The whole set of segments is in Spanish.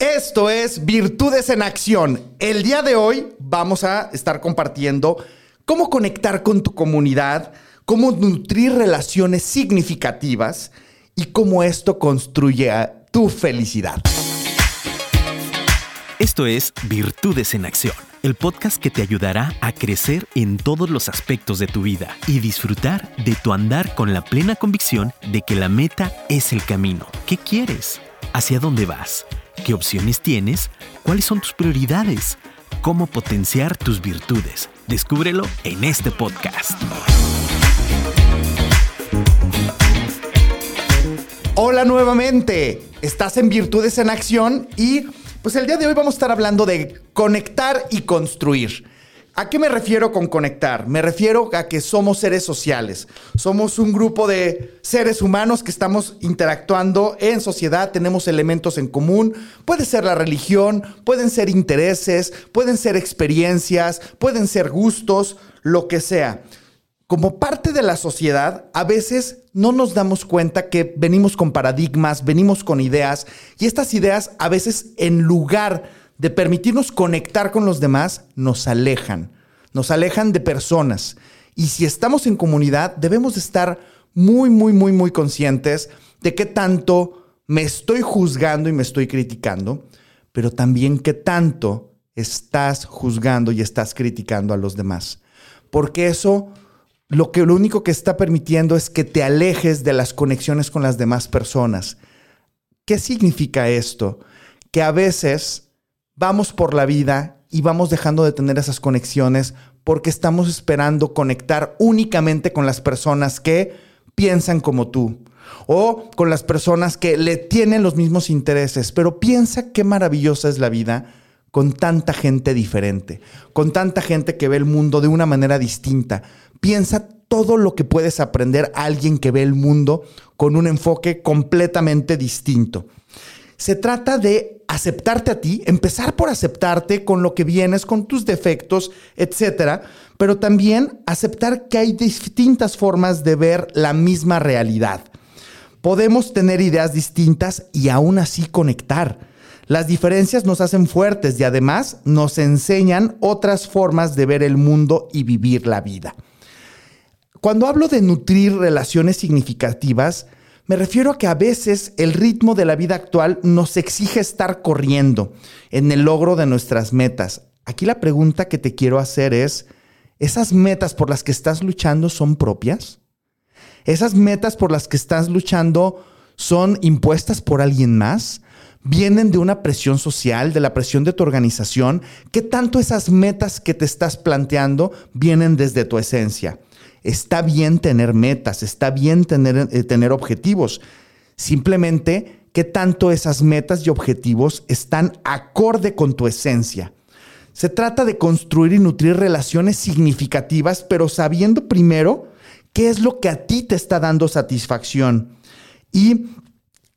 Esto es Virtudes en Acción. El día de hoy vamos a estar compartiendo cómo conectar con tu comunidad, cómo nutrir relaciones significativas y cómo esto construye tu felicidad. Esto es Virtudes en Acción, el podcast que te ayudará a crecer en todos los aspectos de tu vida y disfrutar de tu andar con la plena convicción de que la meta es el camino. ¿Qué quieres? ¿Hacia dónde vas? ¿Qué opciones tienes? ¿Cuáles son tus prioridades? ¿Cómo potenciar tus virtudes? Descúbrelo en este podcast. Hola nuevamente, estás en Virtudes en Acción y pues el día de hoy vamos a estar hablando de conectar y construir. ¿A qué me refiero con conectar? Me refiero a que somos seres sociales. Somos un grupo de seres humanos que estamos interactuando en sociedad, tenemos elementos en común. Puede ser la religión, pueden ser intereses, pueden ser experiencias, pueden ser gustos, lo que sea. Como parte de la sociedad, a veces no nos damos cuenta que venimos con paradigmas, venimos con ideas y estas ideas a veces en lugar de permitirnos conectar con los demás, nos alejan, nos alejan de personas. Y si estamos en comunidad, debemos estar muy, muy, muy, muy conscientes de qué tanto me estoy juzgando y me estoy criticando, pero también qué tanto estás juzgando y estás criticando a los demás. Porque eso lo que lo único que está permitiendo es que te alejes de las conexiones con las demás personas. ¿Qué significa esto? Que a veces vamos por la vida y vamos dejando de tener esas conexiones porque estamos esperando conectar únicamente con las personas que piensan como tú o con las personas que le tienen los mismos intereses. Pero piensa qué maravillosa es la vida con tanta gente diferente, con tanta gente que ve el mundo de una manera distinta. Piensa todo lo que puedes aprender a alguien que ve el mundo con un enfoque completamente distinto. Se trata de aceptarte a ti, empezar por aceptarte con lo que vienes, con tus defectos, etcétera, pero también aceptar que hay distintas formas de ver la misma realidad. Podemos tener ideas distintas y aún así conectar. Las diferencias nos hacen fuertes y además nos enseñan otras formas de ver el mundo y vivir la vida. Cuando hablo de nutrir relaciones significativas, me refiero a que a veces el ritmo de la vida actual nos exige estar corriendo en el logro de nuestras metas. Aquí la pregunta que te quiero hacer es, ¿esas metas por las que estás luchando son propias? ¿Esas metas por las que estás luchando son impuestas por alguien más? ¿Vienen de una presión social, de la presión de tu organización? ¿Qué tanto esas metas que te estás planteando vienen desde tu esencia? Está bien tener metas, está bien tener, eh, tener objetivos. Simplemente, ¿qué tanto esas metas y objetivos están acorde con tu esencia? Se trata de construir y nutrir relaciones significativas, pero sabiendo primero qué es lo que a ti te está dando satisfacción. Y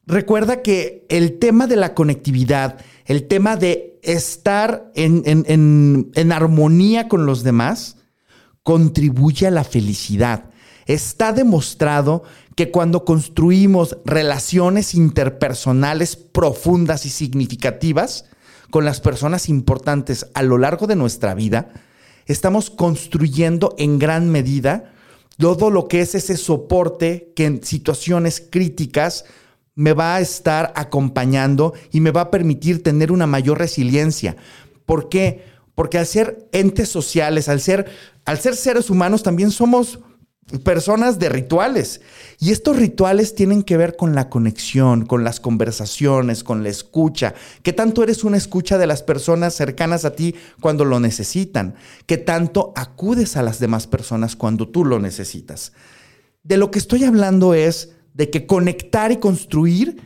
recuerda que el tema de la conectividad, el tema de estar en, en armonía con los demás, contribuye a la felicidad. Está demostrado que cuando construimos relaciones interpersonales profundas y significativas con las personas importantes a lo largo de nuestra vida, estamos construyendo en gran medida todo lo que es ese soporte que en situaciones críticas me va a estar acompañando y me va a permitir tener una mayor resiliencia. ¿Por qué? Porque al ser entes sociales, al ser, al ser seres humanos, también somos personas de rituales. Y estos rituales tienen que ver con la conexión, con las conversaciones, con la escucha. ¿Qué tanto eres una escucha de las personas cercanas a ti cuando lo necesitan? ¿Qué tanto acudes a las demás personas cuando tú lo necesitas? De lo que estoy hablando es de que conectar y construir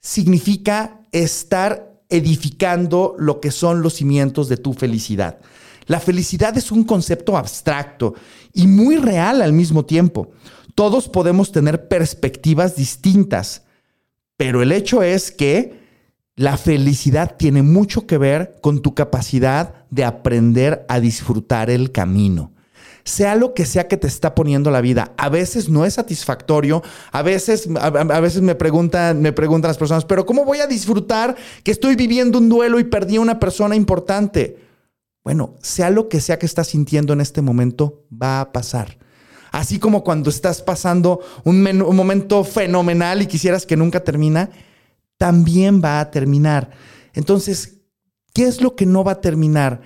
significa estar edificando lo que son los cimientos de tu felicidad. La felicidad es un concepto abstracto y muy real al mismo tiempo. Todos podemos tener perspectivas distintas, pero el hecho es que la felicidad tiene mucho que ver con tu capacidad de aprender a disfrutar el camino. sea lo que sea que te está poniendo la vida. A veces no es satisfactorio, a veces, a, veces me preguntan, me preguntan las personas, pero ¿cómo voy a disfrutar que estoy viviendo un duelo y perdí a una persona importante? Bueno, sea lo que sea que estás sintiendo en este momento, va a pasar. Así como cuando estás pasando un, momento fenomenal y quisieras que nunca termina, también va a terminar. Entonces, ¿qué es lo que no va a terminar?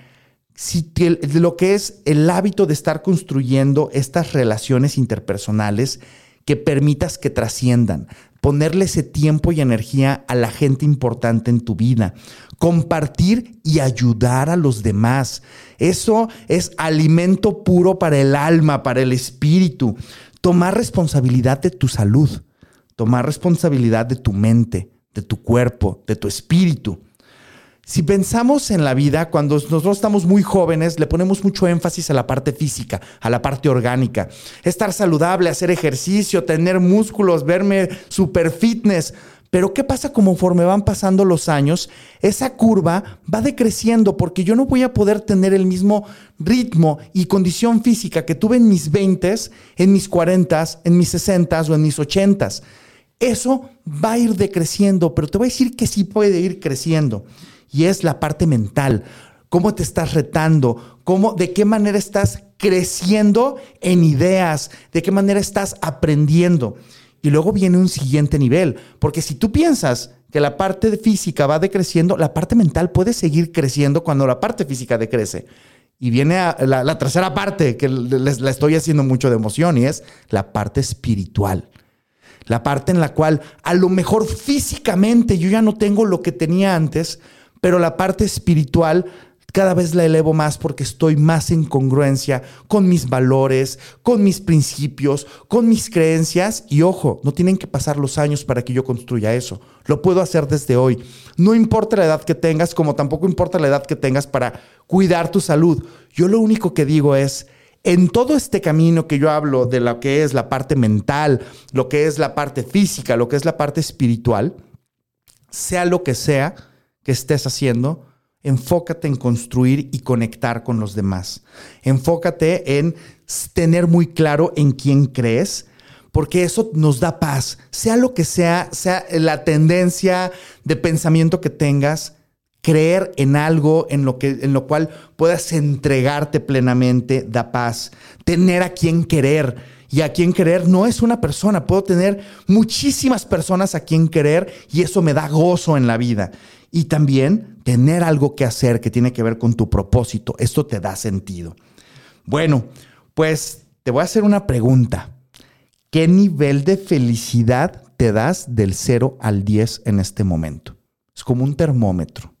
Si lo que es el hábito de estar construyendo estas relaciones interpersonales que permitas que trasciendan, ponerle ese tiempo y energía a la gente importante en tu vida, compartir y ayudar a los demás. Eso es alimento puro para el alma, para el espíritu. Tomar responsabilidad de tu salud, tomar responsabilidad de tu mente, de tu cuerpo, de tu espíritu. Si pensamos en la vida, cuando nosotros estamos muy jóvenes, le ponemos mucho énfasis a la parte física, a la parte orgánica. Estar saludable, hacer ejercicio, tener músculos, verme super fitness. Pero ¿qué pasa conforme van pasando los años? Esa curva va decreciendo porque yo no voy a poder tener el mismo ritmo y condición física que tuve en mis 20, en mis 40, en mis 60 o en mis 80. Eso va a ir decreciendo, pero te voy a decir que sí puede ir creciendo y es la parte mental. ¿Cómo te estás retando? ¿Cómo, ¿De qué manera estás creciendo en ideas? ¿De qué manera estás aprendiendo? Y luego viene un siguiente nivel, porque si tú piensas que la parte física va decreciendo, la parte mental puede seguir creciendo cuando la parte física decrece. Y viene la, tercera parte, que les, la estoy haciendo mucho de emoción, y es la parte espiritual. La parte en la cual a lo mejor físicamente yo ya no tengo lo que tenía antes, pero la parte espiritual cada vez la elevo más porque estoy más en congruencia con mis valores, con mis principios, con mis creencias. Y ojo, no tienen que pasar los años para que yo construya eso. Lo puedo hacer desde hoy. No importa la edad que tengas, como tampoco importa la edad que tengas para cuidar tu salud. Yo lo único que digo es, en todo este camino que yo hablo de lo que es la parte mental, lo que es la parte física, lo que es la parte espiritual, sea lo que sea, que estés haciendo, enfócate en construir y conectar con los demás. Enfócate en tener muy claro en quién crees, porque eso nos da paz. Sea lo que sea, sea la tendencia de pensamiento que tengas, creer en algo en lo, que, en lo cual puedas entregarte plenamente da paz. Tener a quien querer. Y a quien querer no es una persona, puedo tener muchísimas personas a quien querer y eso me da gozo en la vida. Y también tener algo que hacer que tiene que ver con tu propósito. Esto te da sentido. Bueno, pues te voy a hacer una pregunta. ¿Qué nivel de felicidad te das del 0 al 10 en este momento? Es como un termómetro.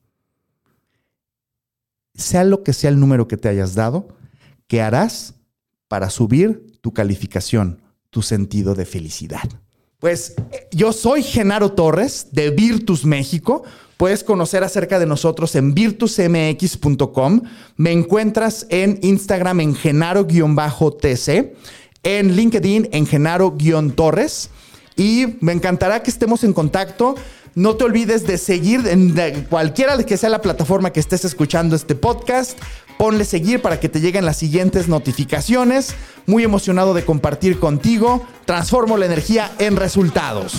Sea lo que sea el número que te hayas dado, ¿qué harás para subir tu calificación, tu sentido de felicidad? Pues eh, yo soy Genaro Torres de Virtus México. Puedes conocer acerca de nosotros en virtusmx.com. Me encuentras en Instagram en genaro-tc, en LinkedIn en genaro-torres. Y me encantará que estemos en contacto. No te olvides de seguir en cualquiera que sea la plataforma que estés escuchando este podcast. Ponle seguir para que te lleguen las siguientes notificaciones. Muy emocionado de compartir contigo. Transformo la energía en resultados.